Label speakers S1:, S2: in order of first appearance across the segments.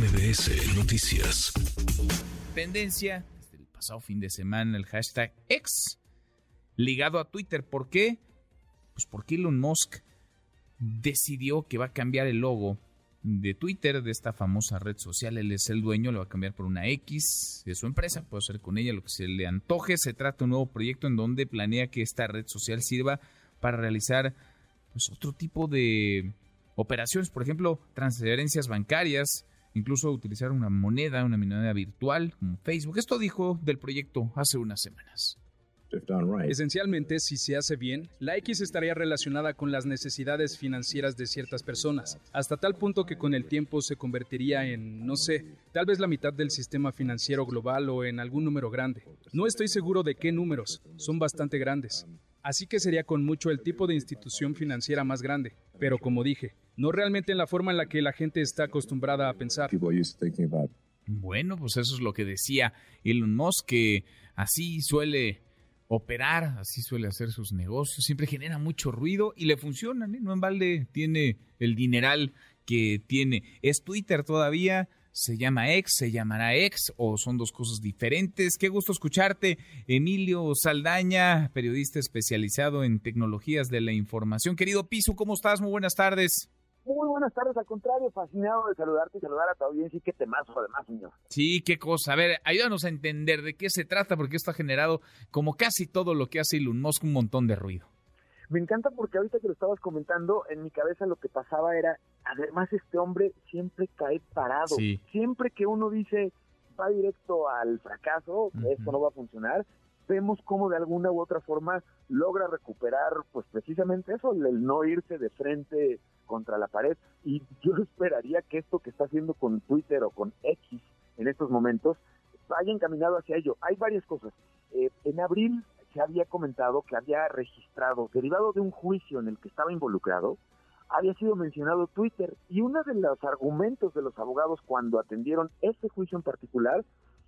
S1: MBS Noticias.
S2: Tendencia desde el pasado fin de semana el hashtag X ligado a Twitter. ¿Por qué? Pues porque Elon Musk decidió que va a cambiar el logo de Twitter, de esta famosa red social. Él es el dueño, lo va a cambiar por una X de su empresa. Puede hacer con ella lo que se le antoje. Se trata de un nuevo proyecto en donde planea que esta red social sirva para realizar pues, otro tipo de operaciones, por ejemplo, transferencias bancarias, incluso utilizar una moneda, una moneda virtual como Facebook. Esto dijo del proyecto hace unas semanas.
S3: Esencialmente, si se hace bien, la X estaría relacionada con las necesidades financieras de ciertas personas, hasta tal punto que con el tiempo se convertiría en, no sé, tal vez la mitad del sistema financiero global o en algún número grande. No estoy seguro de qué números, son bastante grandes. Así que sería con mucho el tipo de institución financiera más grande, pero como dije, no realmente en la forma en la que la gente está acostumbrada a pensar.
S2: Bueno, pues eso es lo que decía Elon Musk, que así suele operar, así suele hacer sus negocios, siempre genera mucho ruido y le funcionan, ¿eh? no en balde tiene el dineral que tiene. Es Twitter todavía, se llama X, se llamará X o son dos cosas diferentes. Qué gusto escucharte, Emilio Saldaña, periodista especializado en tecnologías de la información. Querido Piso, ¿cómo estás? Muy buenas tardes.
S4: Muy buenas tardes, al contrario, fascinado de saludarte y saludar a tu audiencia y qué temazo además, señor.
S2: Sí, qué cosa. A ver, ayúdanos a entender de qué se trata, porque esto ha generado, como casi todo lo que hace Elon Musk, un montón de ruido.
S4: Me encanta porque ahorita que lo estabas comentando, en mi cabeza lo que pasaba era, además este hombre siempre cae parado. Siempre que uno dice, va directo al fracaso, esto no va a funcionar, vemos cómo de alguna u otra forma logra recuperar, pues precisamente eso, el no irse de frente contra la pared. Y yo esperaría que esto que está haciendo con Twitter o con X en estos momentos vaya encaminado hacia ello. Hay varias cosas. Eh, en abril se había comentado que había registrado, derivado de un juicio en el que estaba involucrado, había sido mencionado Twitter y uno de los argumentos de los abogados cuando atendieron este juicio en particular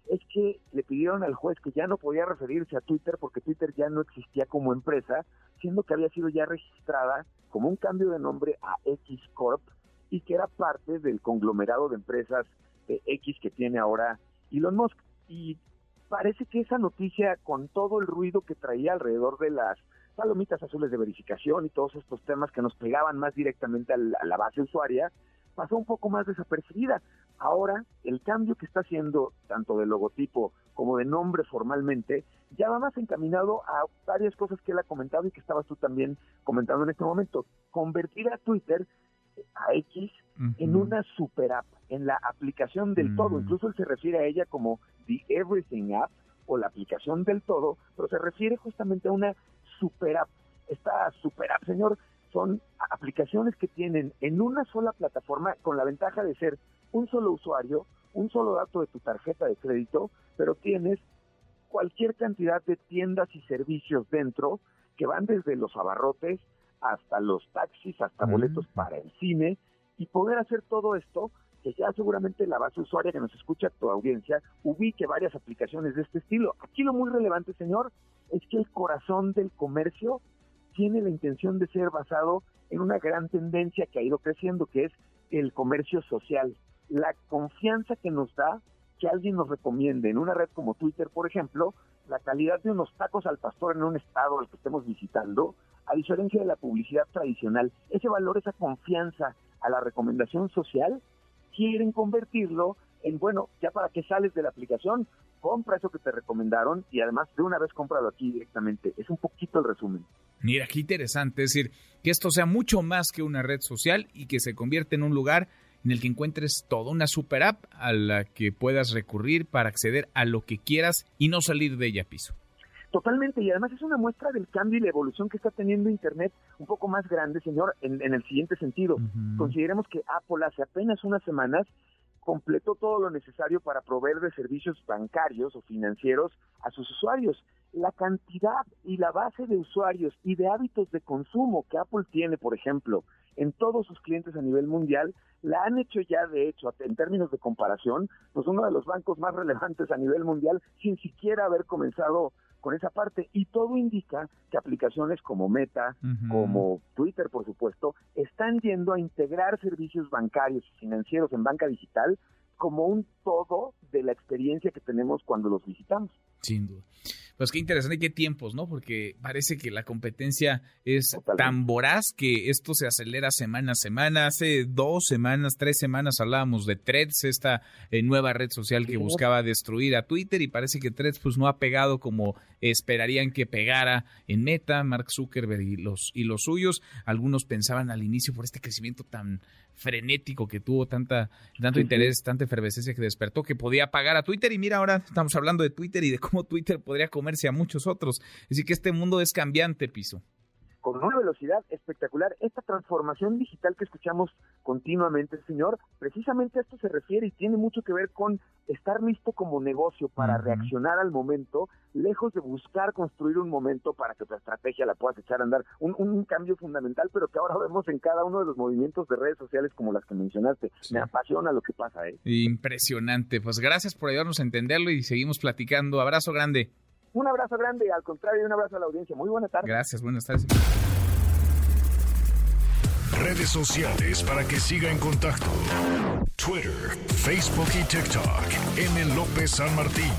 S4: es que le pidieron al juez que ya no podía referirse a Twitter porque Twitter ya no existía como empresa, siendo que había sido ya registrada como un cambio de nombre a X Corp y que era parte del conglomerado de empresas de X que tiene ahora Elon Musk. Y parece que esa noticia, con todo el ruido que traía alrededor de las palomitas azules de verificación y todos estos temas que nos pegaban más directamente a la, base usuaria, pasó un poco más desapercibida. Ahora, el cambio que está haciendo, tanto de logotipo como de nombre formalmente, ya va más encaminado a varias cosas que él ha comentado y que estabas tú también comentando en este momento. Convertir a Twitter, a X, en una super app, en la aplicación del todo. Mm. Incluso él se refiere a ella como The Everything App o la aplicación del todo, pero se refiere justamente a una super app. Esta super app, señor, son aplicaciones que tienen en una sola plataforma con la ventaja de ser un solo usuario, un solo dato de tu tarjeta de crédito, pero tienes cualquier cantidad de tiendas y servicios dentro que van desde los abarrotes hasta los taxis, hasta boletos para el cine y poder hacer todo esto que ya seguramente la base usuaria que nos escucha, tu audiencia, ubique varias aplicaciones de este estilo. Aquí lo muy relevante, señor, es que el corazón del comercio tiene la intención de ser basado en una gran tendencia que ha ido creciendo, que es el comercio social. La confianza que nos da que alguien nos recomiende en una red como Twitter, por ejemplo, la calidad de unos tacos al pastor en un estado al que estemos visitando, a diferencia de la publicidad tradicional, ese valor, esa confianza a la recomendación social, quieren convertirlo en, bueno, ya para que sales de la aplicación, compra eso que te recomendaron y además de una vez cómpralo aquí directamente. Es un poquito el resumen.
S2: Mira, qué interesante, es decir, que esto sea mucho más que una red social y que se convierta en un lugar en el que encuentres toda una super app a la que puedas recurrir para acceder a lo que quieras y no salir de ella piso.
S4: Totalmente, y además es una muestra del cambio y la evolución que está teniendo Internet un poco más grande, señor, en, el siguiente sentido. Consideremos que Apple hace apenas unas semanas completó todo lo necesario para proveer de servicios bancarios o financieros a sus usuarios. La cantidad y la base de usuarios y de hábitos de consumo que Apple tiene, por ejemplo, en todos sus clientes a nivel mundial, la han hecho ya, de hecho, en términos de comparación, pues uno de los bancos más relevantes a nivel mundial sin siquiera haber comenzado con esa parte y todo indica que aplicaciones como Meta, como Twitter, por supuesto, están yendo a integrar servicios bancarios y financieros en banca digital como un todo de la experiencia que tenemos cuando los visitamos.
S2: Sin duda. Pues qué interesante, qué tiempos, ¿no? Porque parece que la competencia es tan voraz que esto se acelera semana a semana. Hace dos semanas, tres semanas hablábamos de Threads, esta eh, nueva red social que buscaba destruir a Twitter y parece que Threads pues no ha pegado como esperarían que pegara en Meta, Mark Zuckerberg y los, y los suyos. Algunos pensaban al inicio por este crecimiento tan frenético que tuvo, tanta, tanto interés, tanta efervescencia que despertó, que podía pagar a Twitter. Y mira, ahora estamos hablando de Twitter y de cómo Twitter podría comerse a muchos otros. Decir, que este mundo es cambiante, Piso
S4: con una velocidad espectacular. Esta transformación digital que escuchamos continuamente, señor, precisamente a esto se refiere y tiene mucho que ver con estar listo como negocio para reaccionar al momento, lejos de buscar construir un momento para que tu estrategia la puedas echar a andar. Un, un cambio fundamental, pero que ahora vemos en cada uno de los movimientos de redes sociales como las que mencionaste. Me apasiona lo que pasa, ¿eh?
S2: Impresionante. Pues gracias por ayudarnos a entenderlo y seguimos platicando. Abrazo grande.
S4: Un abrazo grande, al contrario, un abrazo a la audiencia. Muy buenas tardes.
S2: Gracias, buenas tardes.
S1: Redes sociales para que siga en contacto: Twitter, Facebook y TikTok. M. López San Martín.